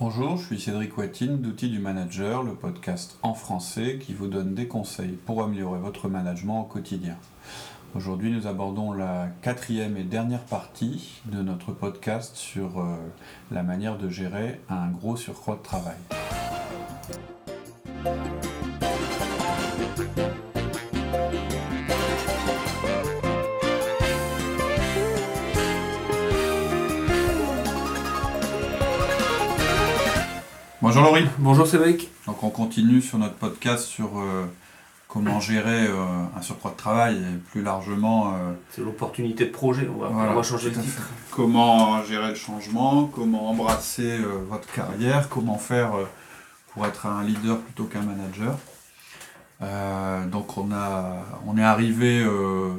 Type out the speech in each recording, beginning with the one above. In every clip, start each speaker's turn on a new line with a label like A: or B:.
A: Bonjour, je suis Cédric Watine d'Outils du Manager, le podcast en français qui vous donne des conseils pour améliorer votre management au quotidien. Aujourd'hui, nous abordons la quatrième et dernière partie de notre podcast sur euh, la manière de gérer un gros surcroît de travail. Bonjour Laurie.
B: Bonjour Cédric.
A: Donc on continue sur notre podcast sur euh, comment gérer euh, un surcroît de travail et plus largement... euh,
B: C'est l'opportunité de projet, on va,
A: Voilà,
B: on va changer le
A: à
B: titre.
A: comment gérer le changement, comment embrasser votre carrière, comment faire pour être un leader plutôt qu'un manager. Donc on a on est arrivé le-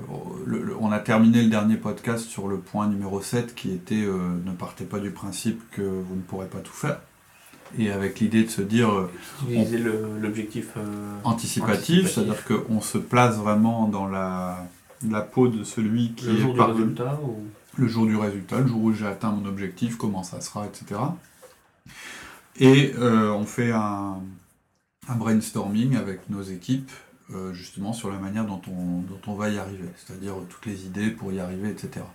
A: le- on a terminé le dernier podcast sur le point numéro 7 qui était ne partez pas du principe que vous ne pourrez pas tout faire et avec l'idée de se dire euh,
B: Utiliser l'objectif. euh,
A: anticipatif,
B: Anticipatif.
A: c'est-à-dire qu'on se place vraiment dans la, la peau de celui qui
B: le
A: est
B: jour du résultat ou...
A: le jour du résultat, le jour où j'ai atteint mon objectif, comment ça sera, etc. Et euh, on fait un, un brainstorming avec nos équipes, euh, justement sur la manière dont on, dont on va y arriver, c'est-à-dire toutes les idées pour y arriver, etc.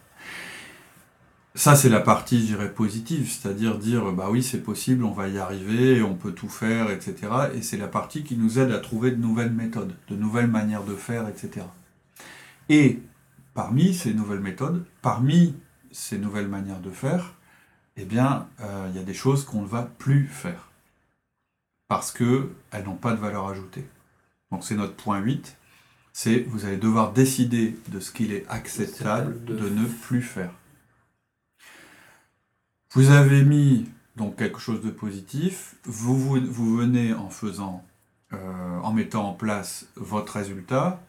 A: Ça, c'est la partie, je dirais, positive, c'est-à-dire dire, bah oui, c'est possible, on va y arriver, on peut tout faire, etc. Et c'est la partie qui nous aide à trouver de nouvelles méthodes, de nouvelles manières de faire, etc. Et parmi ces nouvelles méthodes, parmi ces nouvelles manières de faire, eh bien, euh, il y a des choses qu'on ne va plus faire. Parce qu'elles n'ont pas de valeur ajoutée. Donc c'est notre point 8, c'est vous allez devoir décider de ce qu'il est acceptable
B: de
A: ne plus faire. Vous avez mis donc quelque chose de positif, vous, vous, vous venez en faisant, euh, en mettant en place votre résultat,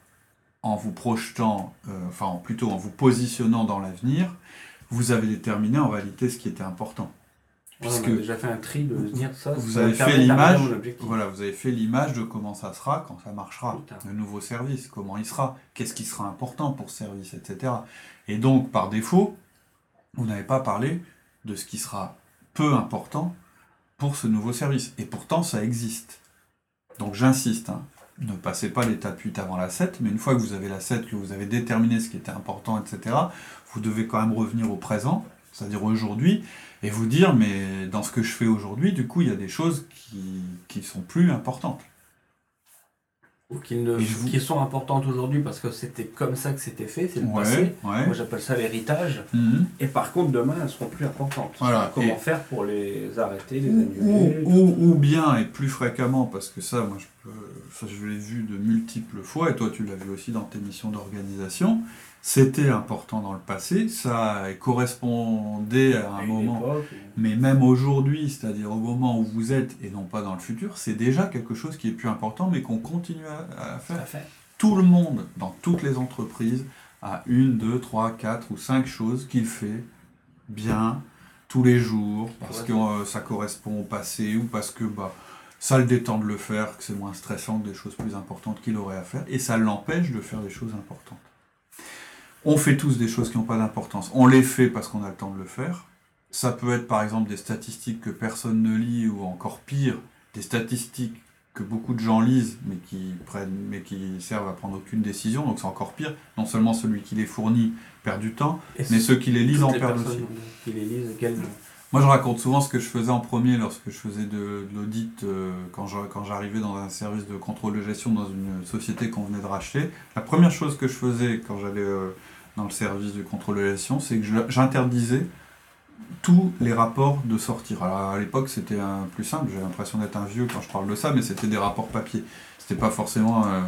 A: en vous projetant, euh, enfin plutôt en vous positionnant dans l'avenir, vous avez déterminé en réalité ce qui était important.
B: Ouais,
A: Puisque
B: on a déjà fait un tri de dire ça.
A: vous avez fait l'image, voilà, vous avez fait l'image de comment ça sera quand ça marchera,
B: Putain.
A: le nouveau service, comment il sera, qu'est-ce qui sera important pour ce service, etc. Et donc, par défaut, vous n'avez pas parlé de ce qui sera peu important pour ce nouveau service. Et pourtant, ça existe. Donc, j'insiste, hein, ne passez pas l'étape 8 avant la 7, mais une fois que vous avez la 7, que vous avez déterminé ce qui était important, etc., vous devez quand même revenir au présent, c'est-à-dire aujourd'hui, et vous dire, mais dans ce que je fais aujourd'hui, du coup, il y a des choses qui, qui sont plus importantes.
B: Ou qui, ne-
A: Et je vous-
B: sont importantes aujourd'hui parce que c'était comme ça que c'était fait, c'est le
A: Ouais,
B: passé.
A: ouais.
B: Moi j'appelle ça l'héritage.
A: Mhm.
B: Et par contre, demain, elles seront plus importantes.
A: Voilà,
B: Comment
A: et-
B: faire pour les arrêter, les annuler
A: ou- ou- ou bien, et plus fréquemment, parce que ça, moi, je, ça, je l'ai vu de multiples fois, et toi, tu l'as vu aussi dans tes missions d'organisation, c'était important dans le passé, ça correspondait à un
B: à
A: moment,
B: époque,
A: mais même aujourd'hui, c'est-à-dire au moment où vous êtes, et non pas dans le futur, c'est déjà quelque chose qui est plus important, mais qu'on continue à, à faire.
B: fait.
A: Tout le monde, dans toutes les entreprises, a une, deux, trois, quatre ou cinq choses qu'il fait bien tous les jours, parce que euh, ça correspond au passé ou parce que bah, ça le détend de le faire, que c'est moins stressant que des choses plus importantes qu'il aurait à faire, et ça l'empêche de faire des choses importantes. On fait tous des choses qui n'ont pas d'importance. On les fait parce qu'on a le temps de le faire. Ça peut être par exemple des statistiques que personne ne lit, ou encore pire, des statistiques que beaucoup de gens lisent, mais qui prennent, mais qui servent à prendre aucune décision. Donc c'est encore pire. Non seulement celui qui les fournit perd du temps,
B: Et
A: mais ceux qui les lisent en perdent aussi.
B: qui les lisent,
A: Moi, je raconte souvent ce que je faisais en premier lorsque je faisais de, de l'audit, euh, quand j'arrivais dans un service de contrôle de gestion dans une société qu'on venait de racheter. La première chose que je faisais quand j'allais euh, dans le service du contrôle de gestion, c'est que j'interdisais tous les rapports de sortir. Alors à l'époque, c'était plus simple. J'ai l'impression d'être un vieux quand je parle de ça, mais c'était des rapports papier. C'était pas forcément euh,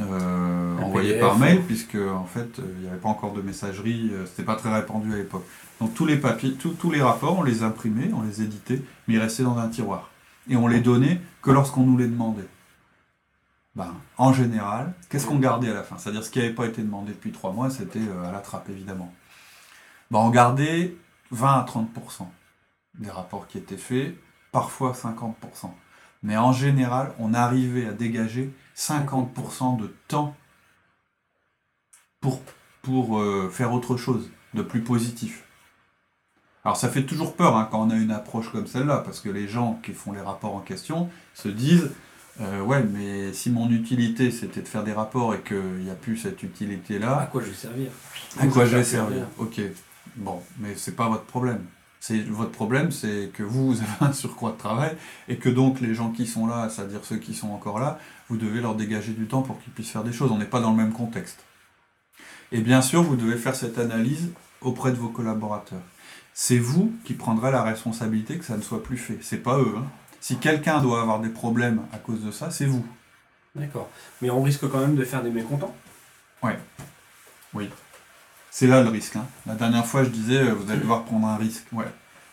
A: euh, envoyé
B: PDF,
A: par mail,
B: hein.
A: puisque en fait, euh, il n'y avait pas encore de messagerie. euh, c'était pas très répandu à l'époque. Donc tous les papiers, tous- les rapports, on les imprimait, on les éditait, mais ils restaient dans un tiroir. Et on les donnait que lorsqu'on nous les demandait. Ben, en général, qu'est-ce qu'on gardait à la fin? C'est-à-dire ce qui n'avait pas été demandé depuis trois mois, c'était euh, à la trappe, évidemment. Ben, on gardait 20 à 30% des rapports qui étaient faits, parfois 50%. Mais en général, on arrivait à dégager 50% de temps pour, pour euh, faire autre chose, de plus positif. Alors ça fait toujours peur hein, quand on a une approche comme celle-là, parce que les gens qui font les rapports en question se disent euh, ouais, mais si mon utilité c'était de faire des rapports et qu'il n'y a plus cette
B: À
A: utilité-là,
B: quoi je vais servir
A: à quoi je vais servir? Ok, bon, mais c'est pas votre problème. C'est votre problème, c'est que vous, vous avez un surcroît de travail et que donc les gens qui sont là, c'est-à-dire ceux qui sont encore là, vous devez leur dégager du temps pour qu'ils puissent faire des choses. On n'est pas dans le même contexte. Et bien sûr, vous devez faire cette analyse auprès de vos collaborateurs. C'est vous qui prendrez la responsabilité que ça ne soit plus fait. C'est pas eux. hein. Si quelqu'un doit avoir des problèmes à cause de ça, c'est vous.
B: D'accord. Mais on risque quand même de faire des mécontents?
A: C'est là le risque. hein. La dernière fois, je disais, euh, vous allez devoir prendre un risque. Ouais.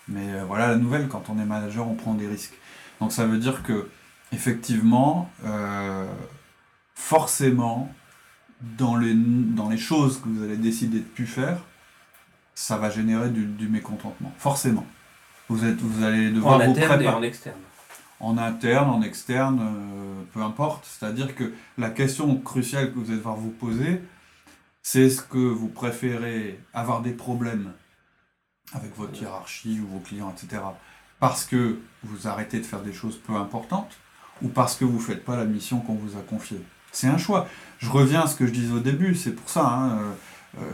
A: Mais euh, voilà la nouvelle, quand on est manager, on prend des risques. Donc ça veut dire que, effectivement, euh, forcément, dans les, dans les choses que vous allez décider de plus faire, ça va générer du, du mécontentement. Forcément. Vous, êtes, vous allez devoir
B: En
A: vous
B: interne et en externe.
A: en interne, en externe, euh, peu importe. C'est-à-dire que la question cruciale que vous allez devoir vous poser, c'est est-ce que vous préférez avoir des problèmes avec votre hiérarchie ou vos clients, etc. Parce que vous arrêtez de faire des choses peu importantes ou parce que vous ne faites pas la mission qu'on vous a confiée? C'est un choix. Je reviens à ce que je disais au début, c'est pour ça. hein, euh,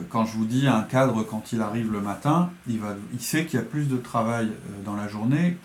A: quand je vous dis un cadre, quand il arrive le matin, il, va, il sait qu'il y a plus de travail euh, dans la journée,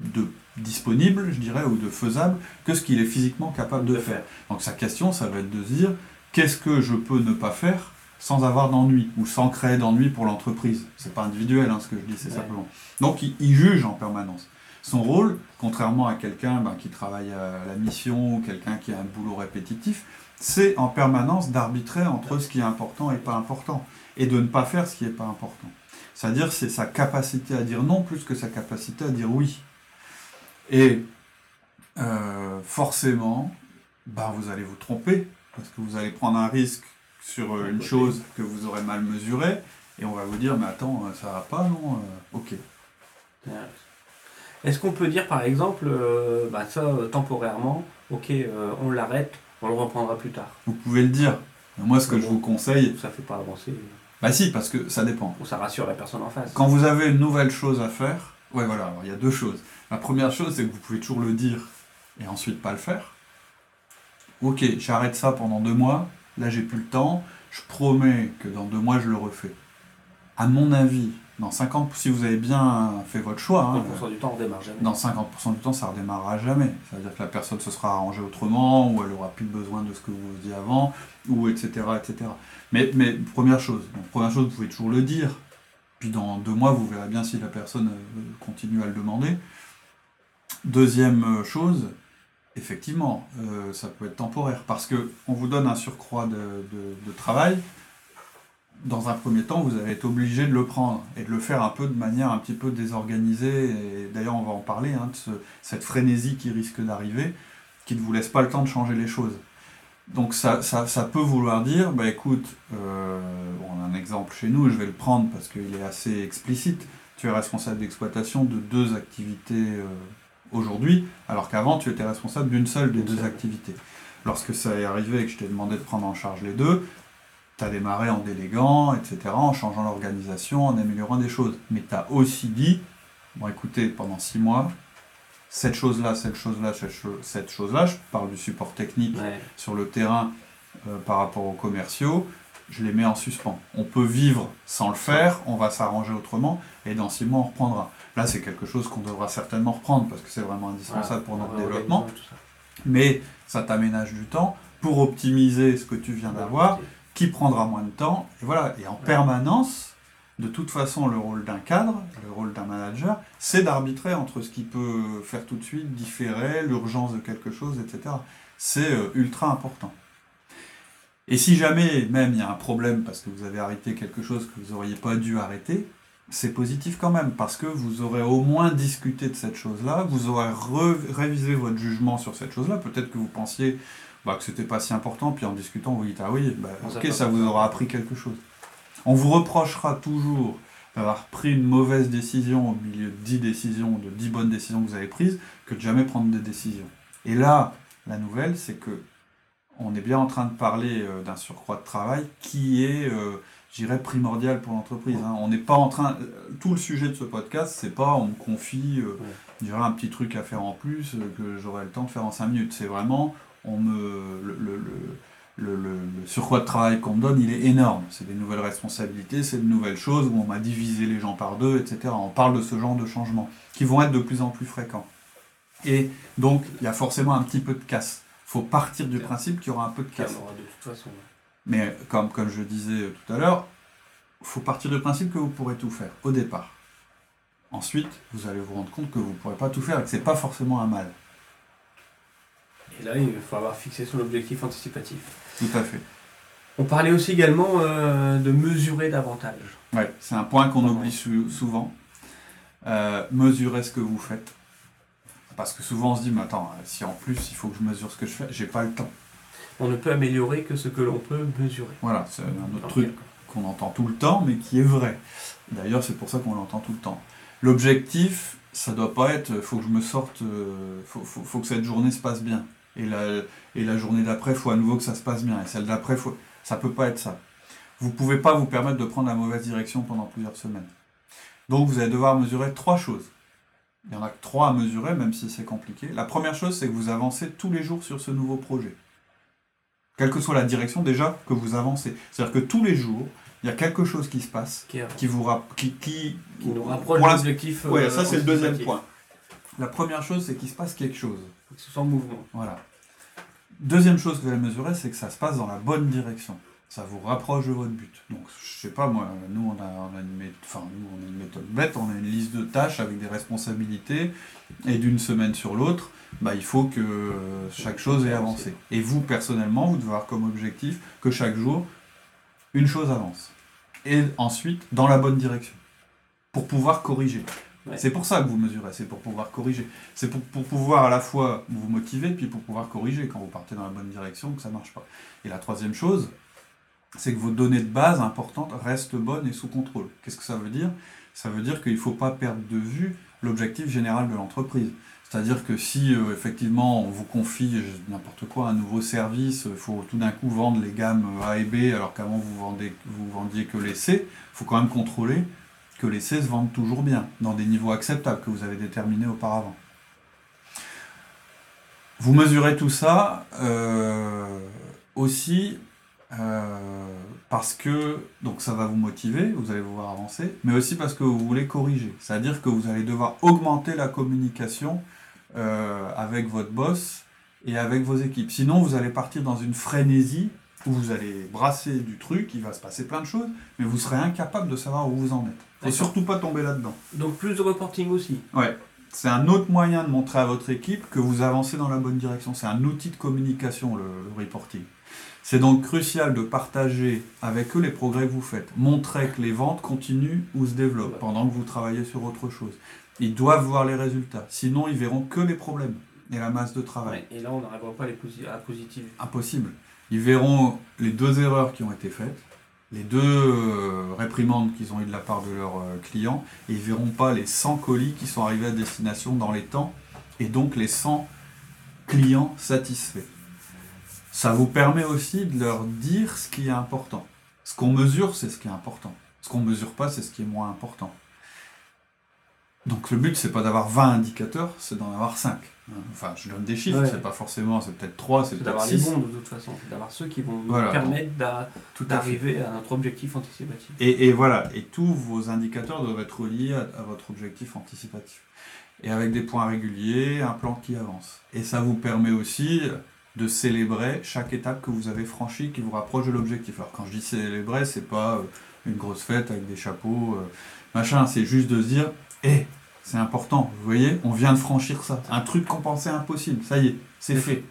A: de disponible, je dirais, ou de faisable, que ce qu'il est physiquement capable de faire. Donc sa question, ça va être de se dire, qu'est-ce que je peux ne pas faire sans avoir d'ennui, ou sans créer d'ennui pour l'entreprise? C'est pas individuel hein, ce que je dis, c'est
B: Ouais.
A: simplement. Donc il, il juge en permanence. Son rôle, contrairement à quelqu'un ben, qui travaille à la mission ou quelqu'un qui a un boulot répétitif, c'est en permanence d'arbitrer entre ce qui est important et pas important, et de ne pas faire ce qui n'est pas important. C'est-à-dire c'est sa capacité à dire non plus que sa capacité à dire oui. Et euh, forcément, ben, vous allez vous tromper, parce que vous allez prendre un risque sur euh, une chose que vous aurez mal mesurée, et on va vous dire, mais attends, euh, ça va pas, non Ok.
B: Est-ce qu'on peut dire par exemple, euh, bah ça temporairement, ok, euh, on l'arrête, on le reprendra plus tard.
A: Vous pouvez le dire. Moi, ce que je vous conseille,
B: Ça fait pas avancer,
A: bah si, parce que ça dépend.
B: ou ça rassure la personne en face.
A: Quand vous avez une nouvelle chose à faire, ouais voilà, alors il y a deux choses. La première chose, c'est que vous pouvez toujours le dire et ensuite pas le faire. Ok, j'arrête ça pendant deux mois, là j'ai plus le temps, je promets que dans deux mois je le refais. À mon avis, dans 50, si vous avez bien fait votre choix, hein,
B: 50% du temps, on démarre jamais.
A: dans 50% du temps, ça redémarrera jamais. C'est-à-dire que la personne se sera arrangée autrement, ou elle aura plus besoin de ce que vous vous dit avant, ou etc. etc. Mais, mais première chose, donc, première chose, vous pouvez toujours le dire. Puis dans deux mois, vous verrez bien si la personne euh, continue à le demander. Deuxième euh, chose, effectivement, euh, ça peut être temporaire, parce que on vous donne un surcroît de, de- de travail. Dans un premier temps, vous allez être obligé de le prendre et de le faire un peu de manière un petit peu désorganisée. Et d'ailleurs, on va en parler, hein, de ce- cette frénésie qui risque d'arriver, qui ne vous laisse pas le temps de changer les choses. Donc ça, ça, ça peut vouloir dire, bah écoute, euh, on a un exemple chez nous, je vais le prendre parce qu'il est assez explicite. Tu es responsable d'exploitation de deux activités euh, aujourd'hui, alors qu'avant tu étais responsable d'une seule des deux activités. Lorsque ça est arrivé et que je t'ai demandé de prendre en charge les deux, tu as démarré en déléguant, etc., en changeant l'organisation, en améliorant des choses. Mais tu as aussi dit, bon écoutez, pendant six mois, cette chose-là, cette chose-là, cette cho- cette chose-là, je parle du support technique
B: Ouais.
A: sur le terrain euh, par rapport aux commerciaux, je les mets en suspens. On peut vivre sans le faire, on va s'arranger autrement, et dans six mois on reprendra. Là c'est quelque chose qu'on devra certainement reprendre parce que c'est vraiment indispensable pour notre développement,
B: ça.
A: mais ça t'aménage du temps pour optimiser ce que tu viens d'avoir, qui prendra moins de temps, et voilà, et en permanence, de toute façon le rôle d'un cadre, le rôle d'un manager, c'est d'arbitrer entre ce qui peut faire tout de suite, différer, l'urgence de quelque chose, etc. C'est euh, ultra important. Et si jamais même il y a un problème parce que vous avez arrêté quelque chose que vous n'auriez pas dû arrêter, c'est positif quand même parce que vous aurez au moins discuté de cette chose-là, vous aurez re- révisé votre jugement sur cette chose-là. Peut-être que vous pensiez bah, que c'était pas si important, puis en discutant vous dites ah oui, bah, ok ça vous aura appris quelque chose. On vous reprochera toujours d'avoir pris une mauvaise décision au milieu de 10 décisions, de 10 bonnes décisions que vous avez prises, que de jamais prendre des décisions. Et là, la nouvelle, c'est que on est bien en train de parler euh, d'un surcroît de travail qui est, euh, je dirais, primordial pour l'entreprise. hein. On n'est pas en train. Tout le sujet de ce podcast, c'est pas on me confie, euh, je dirais, un petit truc à faire en plus euh, que j'aurai le temps de faire en 5 minutes. C'est vraiment, on me. Le, le- le- le- le- le surcroît de travail qu'on me donne, il est énorme. C'est des nouvelles responsabilités, c'est de nouvelles choses où on m'a divisé les gens par deux, etc. On parle de ce genre de changements qui vont être de plus en plus fréquents. Et donc, il y a forcément un petit peu de casse. Il faut partir du principe qu'il y aura un peu de casse.
B: en aura de toute façon.
A: Mais comme, comme je disais tout à l'heure, il faut partir du principe que vous pourrez tout faire au départ. Ensuite, vous allez vous rendre compte que vous ne pourrez pas tout faire et que ce n'est pas forcément un mal.
B: Et là, il faut avoir fixé son objectif anticipatif.
A: Tout à fait.
B: On parlait aussi également euh, de mesurer davantage.
A: Ouais, c'est un point qu'on oublie sou- souvent. Euh, mesurez ce que vous faites. Parce que souvent on se dit, mais attends, si en plus il faut que je mesure ce que je fais, j'ai pas le temps.
B: On ne peut améliorer que ce que l'on peut mesurer.
A: Voilà, c'est un autre truc qu'on entend tout le temps, mais qui est vrai. D'ailleurs, c'est pour ça qu'on l'entend tout le temps. L'objectif, ça doit pas être, faut que je me sorte, euh, faut, faut- faut que cette journée se passe bien. Et la, et la journée d'après, faut à nouveau que ça se passe bien. Et celle d'après, faut, ça peut pas être ça. Vous pouvez pas vous permettre de prendre la mauvaise direction pendant plusieurs semaines. Donc, vous allez devoir mesurer trois choses. Il y en a que trois à mesurer, même si c'est compliqué. La première chose, c'est que vous avancez tous les jours sur ce nouveau projet. Quelle que soit la direction, déjà, que vous avancez. C'est-à-dire que tous les jours, il y a quelque chose qui se passe,
B: Qui,
A: qui vous qui, qui,
B: qui nous rapproche de l'objectif. Euh,
A: ça c'est le deuxième point. La première chose, c'est qu'il se passe quelque chose.
B: En mouvement.
A: Voilà. Deuxième chose que vous allez mesurer, c'est que ça se passe dans la bonne direction. Ça vous rapproche de votre but. Donc, je sais pas, moi, nous, on a, une, méthode, enfin, nous, on a une méthode bête, on a une liste de tâches avec des responsabilités, et d'une semaine sur l'autre, bah, il faut que chaque chose ait avancé. Et vous, personnellement, vous devez avoir comme objectif que chaque jour, une chose avance. Et ensuite, dans la bonne direction. Pour pouvoir corriger. C'est pour ça que vous mesurez, c'est pour pouvoir corriger. C'est pour, pour pouvoir à la fois vous motiver, puis pour pouvoir corriger quand vous partez dans la bonne direction, que ça ne marche pas. Et la troisième chose, c'est que vos données de base importantes restent bonnes et sous contrôle. Qu'est-ce que ça veut dire? Ça veut dire qu'il ne faut pas perdre de vue l'objectif général de l'entreprise. C'est-à-dire que si euh, effectivement on vous confie n'importe quoi, un nouveau service, il faut tout d'un coup vendre les gammes A et B alors qu'avant vous, vendez, vous vendiez que les C, il faut quand même contrôler que les C se vendent toujours bien, dans des niveaux acceptables que vous avez déterminés auparavant. Vous mesurez tout ça euh, aussi euh, parce que donc ça va vous motiver, vous allez vous voir avancer, mais aussi parce que vous voulez corriger. C'est-à-dire que vous allez devoir augmenter la communication euh, avec votre boss et avec vos équipes. Sinon, vous allez partir dans une frénésie où vous allez brasser du truc, il va se passer plein de choses, mais vous serez incapable de savoir où vous en êtes.
B: D'accord.
A: surtout pas tomber là-dedans.
B: Donc plus de reporting aussi.
A: Ouais. C'est un autre moyen de montrer à votre équipe que vous avancez dans la bonne direction. C'est un outil de communication, le, le reporting. C'est donc crucial de partager avec eux les progrès que vous faites. Montrer que les ventes continuent ou se développent pendant que vous travaillez sur autre chose. Ils doivent voir les résultats. Sinon, ils verront que les problèmes et la masse de travail.
B: Ouais, Et là, on n'arrivera pas à, les posi- à positiver.
A: Impossible. Ils verront les deux erreurs qui ont été faites, les deux euh, réprimandes qu'ils ont eues de la part de leurs euh, clients, et ils verront pas les 100 colis qui sont arrivés à destination dans les temps, et donc les 100 clients satisfaits. Ça vous permet aussi de leur dire ce qui est important. Ce qu'on mesure, c'est ce qui est important. Ce qu'on mesure pas, c'est ce qui est moins important. Donc le but, c'est pas d'avoir 20 indicateurs, c'est d'en avoir 5. Enfin, je donne des chiffres,
B: Ouais.
A: c'est pas forcément, c'est peut-être 3, c'est
B: C'est
A: peut-être
B: d'avoir les
A: 6.
B: bons de toute façon. C'est d'avoir ceux qui vont nous
A: Voilà.
B: permettre d'a-
A: Tout
B: d'arriver à notre objectif anticipatif.
A: Et, et voilà, et tous vos indicateurs doivent être reliés à, à votre objectif anticipatif. Et avec des points réguliers, un plan qui avance. Et ça vous permet aussi de célébrer chaque étape que vous avez franchie qui vous rapproche de l'objectif. Alors quand je dis célébrer, c'est pas euh, une grosse fête avec des chapeaux, euh, machin, c'est juste de se dire, hé, c'est important, vous voyez, on vient de franchir ça. Un truc qu'on pensait impossible, ça y est, c'est fait.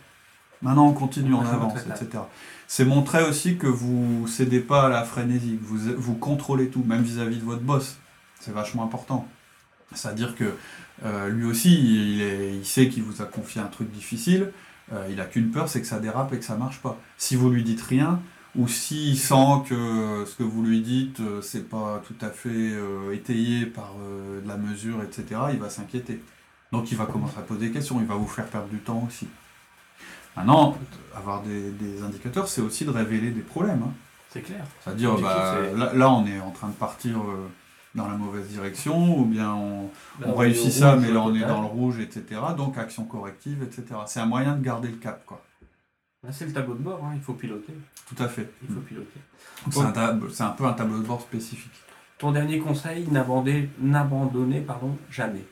A: Maintenant on continue,
B: On
A: avance, etc. C'est montrer aussi que vous cédez pas à la frénésie, que vous, vous contrôlez tout, même vis-à-vis de votre boss. C'est vachement important. C'est-à-dire que euh, lui aussi, il, est- il sait qu'il vous a confié un truc difficile. euh, il a qu'une peur, c'est que ça dérape et que ça marche pas. Si vous lui dites rien, ou s'il sent que ce que vous lui dites, euh, c'est pas tout à fait euh, étayé par euh, de la mesure, etc., il va s'inquiéter. Donc il va commencer à poser des questions, il va vous faire perdre du temps aussi. Maintenant, avoir des, des indicateurs, c'est aussi de révéler des problèmes. hein.
B: C'est clair.
A: C'est-à-dire, bah, là, là, on est en train de partir euh, dans la mauvaise direction, ou bien on,
B: Là,
A: on
B: on est
A: réussit ça,
B: rouge
A: mais là on est dans le rouge, etc. Donc action corrective, etc. C'est un moyen de garder le cap, quoi.
B: Là, c'est le tableau de bord, hein, il faut piloter.
A: Tout à fait.
B: Il faut piloter.
A: C'est un, tab- c'est un peu un tableau de bord spécifique.
B: Ton dernier conseil, n'abandonnez, pardon, jamais.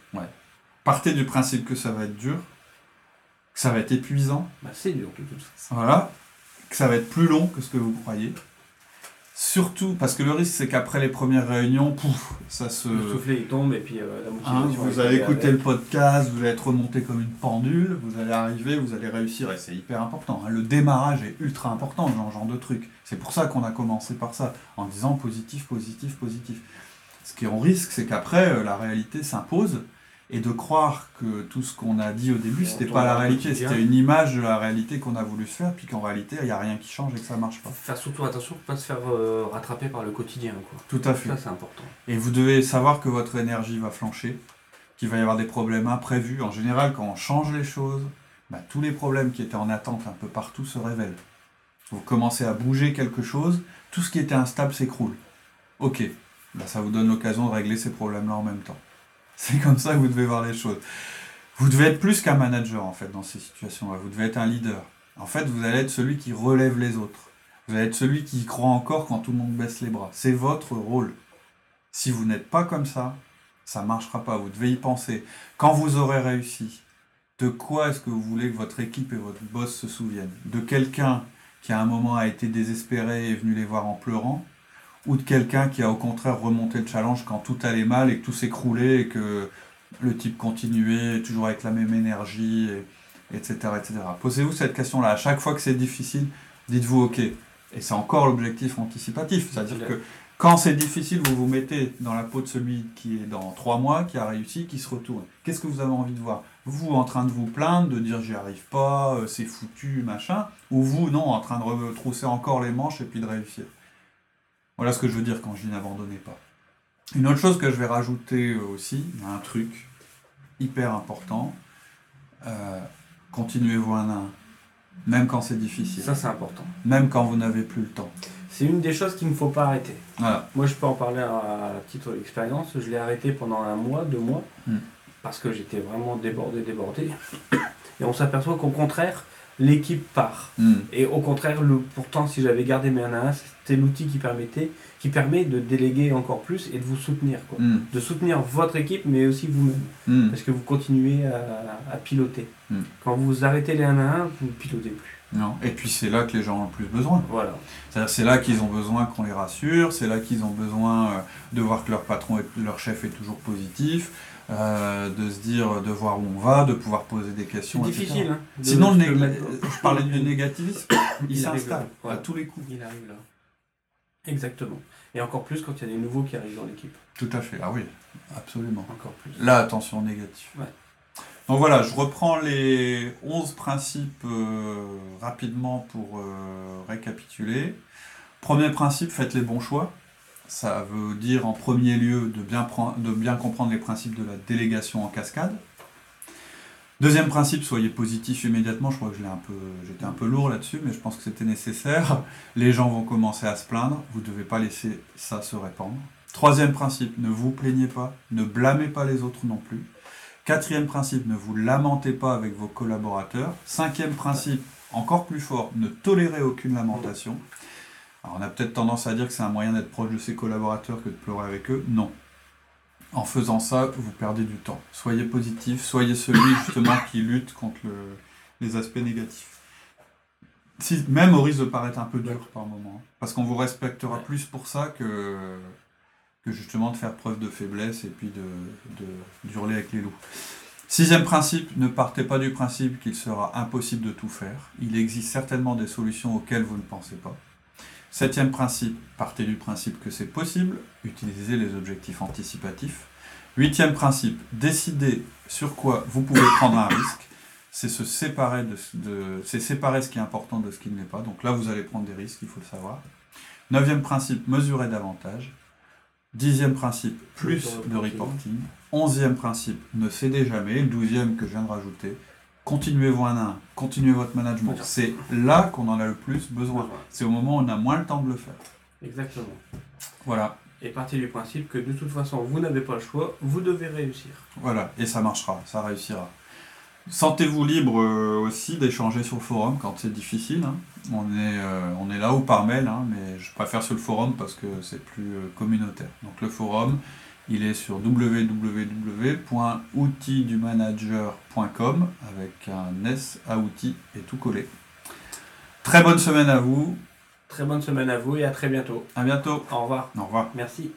A: Partez du principe que ça va être dur, que ça va être épuisant,
B: Bah, c'est dur de toute façon.
A: voilà, que ça va être plus long que ce que vous croyez. Surtout, parce que le risque, c'est qu'après les premières réunions, pouf, ça se...
B: Le soufflet il tombe et puis euh, la
A: Hein,
B: motivation.
A: vous
B: elle
A: allez écouter
B: avec.
A: le podcast, vous allez être remonté comme une pendule, vous allez arriver, vous allez réussir, et c'est hyper important. hein. Le démarrage est ultra important dans ce genre de truc. C'est pour ça qu'on a commencé par ça, en disant positif, positif, positif. Ce qui est en risque, c'est qu'après, euh, la réalité s'impose, et de croire que tout ce qu'on a dit au début, c'était pas la réalité, c'était une image de la réalité qu'on a voulu se faire, puis qu'en réalité, il n'y a rien qui change et que ça marche pas.
B: Faire surtout attention pour pas se faire euh, rattraper par le quotidien. Quoi.
A: Tout à fait.
B: Ça, c'est important.
A: Et vous devez savoir que votre énergie va flancher, qu'il va y avoir des problèmes imprévus. En général, quand on change les choses, bah, tous les problèmes qui étaient en attente un peu partout se révèlent. Vous commencez à bouger quelque chose, tout ce qui était instable s'écroule. Ok, bah, ça vous donne l'occasion de régler ces problèmes-là en même temps. C'est comme ça que vous devez voir les choses. Vous devez être plus qu'un manager en fait dans ces situations-là. Vous devez être un leader. En fait, vous allez être celui qui relève les autres. Vous allez être celui qui croit encore quand tout le monde baisse les bras. C'est votre rôle. Si vous n'êtes pas comme ça, ça ne marchera pas. Vous devez y penser. Quand vous aurez réussi, de quoi est-ce que vous voulez que votre équipe et votre boss se souviennent? De quelqu'un qui à un moment a été désespéré et est venu les voir en pleurant? Ou de quelqu'un qui a au contraire remonté le challenge quand tout allait mal et que tout s'écroulait et que le type continuait toujours avec la même énergie, et- etc. etc. Posez-vous cette question-là. À chaque fois que c'est difficile, dites-vous OK. Et c'est encore l'objectif anticipatif. C'est-à-dire que quand c'est difficile, vous vous mettez dans la peau de celui qui est dans trois mois, qui a réussi, qui se retourne. Qu'est-ce que vous avez envie de voir? Vous en train de vous plaindre, de dire j'y arrive pas, euh, c'est foutu, machin, ou vous, non, en train de retrousser encore les manches et puis de réussir? Voilà ce que je veux dire quand je dis n'abandonnez pas. Une autre chose que je vais rajouter euh, aussi, un truc hyper important, euh, continuez-vous un à un, même quand c'est difficile,
B: Ça, c'est important.
A: même quand vous n'avez plus le temps.
B: C'est une des choses qu'il ne faut pas arrêter.
A: Voilà.
B: Moi, je peux en parler à titre d'expérience. Je l'ai arrêté pendant un mois, deux mois,
A: Hmm.
B: parce que j'étais vraiment débordé, débordé. Et on s'aperçoit qu'au contraire, l'équipe part.
A: Hmm.
B: Et au contraire, le, pourtant, si j'avais gardé mes 1 à 1, c'était l'outil qui permettait, qui permet de déléguer encore plus et de vous soutenir. Quoi.
A: Hmm.
B: De soutenir votre équipe, mais aussi vous-même.
A: Hmm.
B: Parce que vous continuez à, à piloter. Quand vous arrêtez les 1 à 1, vous ne pilotez plus.
A: Non. Et puis c'est là que les gens ont le plus besoin.
B: Voilà.
A: C'est là qu'ils ont besoin qu'on les rassure, c'est là qu'ils ont besoin euh, de voir que leur patron, est, leur chef est toujours positif, euh, de se dire, de voir où on va, de pouvoir poser des
B: C'est
A: questions. etc.
B: difficile. Hein, de-
A: Sinon, le je parlais du négativisme, il, s'installe à tous les coups.
B: Il arrive là. Exactement. Et encore plus quand il y a des nouveaux qui arrivent dans l'équipe.
A: Tout à fait, ah oui, absolument.
B: Encore plus.
A: Là, attention négatif.
B: Ouais.
A: Donc voilà, je reprends les 11 principes euh, rapidement pour euh, récapituler. Premier principe, faites les bons choix. Ça veut dire en premier lieu de bien, comprendre les principes de la délégation en cascade. Deuxième principe, soyez positif immédiatement. Je crois que j'étais un peu lourd là-dessus, mais je pense que c'était nécessaire. Les gens vont commencer à se plaindre. Vous ne devez pas laisser ça se répandre. Troisième principe, ne vous plaignez pas, ne blâmez pas les autres non plus. Quatrième principe, ne vous lamentez pas avec vos collaborateurs. Cinquième principe, encore plus fort, ne tolérez aucune lamentation. Alors on a peut-être tendance à dire que c'est un moyen d'être proche de ses collaborateurs que de pleurer avec eux. Non. En faisant ça, vous perdez du temps. Soyez positif, soyez celui justement qui lutte contre le- les aspects négatifs. Si, même au risque de paraître un peu dur par moment. hein. Parce qu'on vous respectera plus pour ça que, que justement de faire preuve de faiblesse et puis de, d'hurler avec les loups. Sixième principe, ne partez pas du principe qu'il sera impossible de tout faire. Il existe certainement des solutions auxquelles vous ne pensez pas. Septième principe, partez du principe que c'est possible. Utilisez les objectifs anticipatifs. Huitième principe, décidez sur quoi vous pouvez prendre un risque. C'est se séparer de- c'est séparer ce qui est important de ce qui ne l'est pas. Donc là, vous allez prendre des risques, il faut le savoir. Neuvième principe, mesurez davantage. Dixième principe, plus
B: de reporting.
A: Onzième principe, ne cédez jamais. Douzième que je viens de rajouter, continuez-vous un à un, continuez votre management. C'est là qu'on en a le plus besoin. C'est au moment où on a moins le temps de le faire.
B: Exactement.
A: Voilà,
B: Et partez du principe que de toute façon, vous n'avez pas le choix, vous devez réussir.
A: voilà, et ça marchera, ça réussira. Sentez-vous libre euh, aussi d'échanger sur le forum quand c'est difficile. hein. On, est, euh, on est là ou par mail, hein, mais je préfère sur le forum parce que c'est plus euh, communautaire. Donc le forum, il est sur www.outildumanager.com avec un S à outils et tout collé. Très bonne semaine à vous,
B: Très bonne semaine à vous et à très bientôt.
A: à bientôt,
B: Au revoir.
A: au revoir.
B: Merci.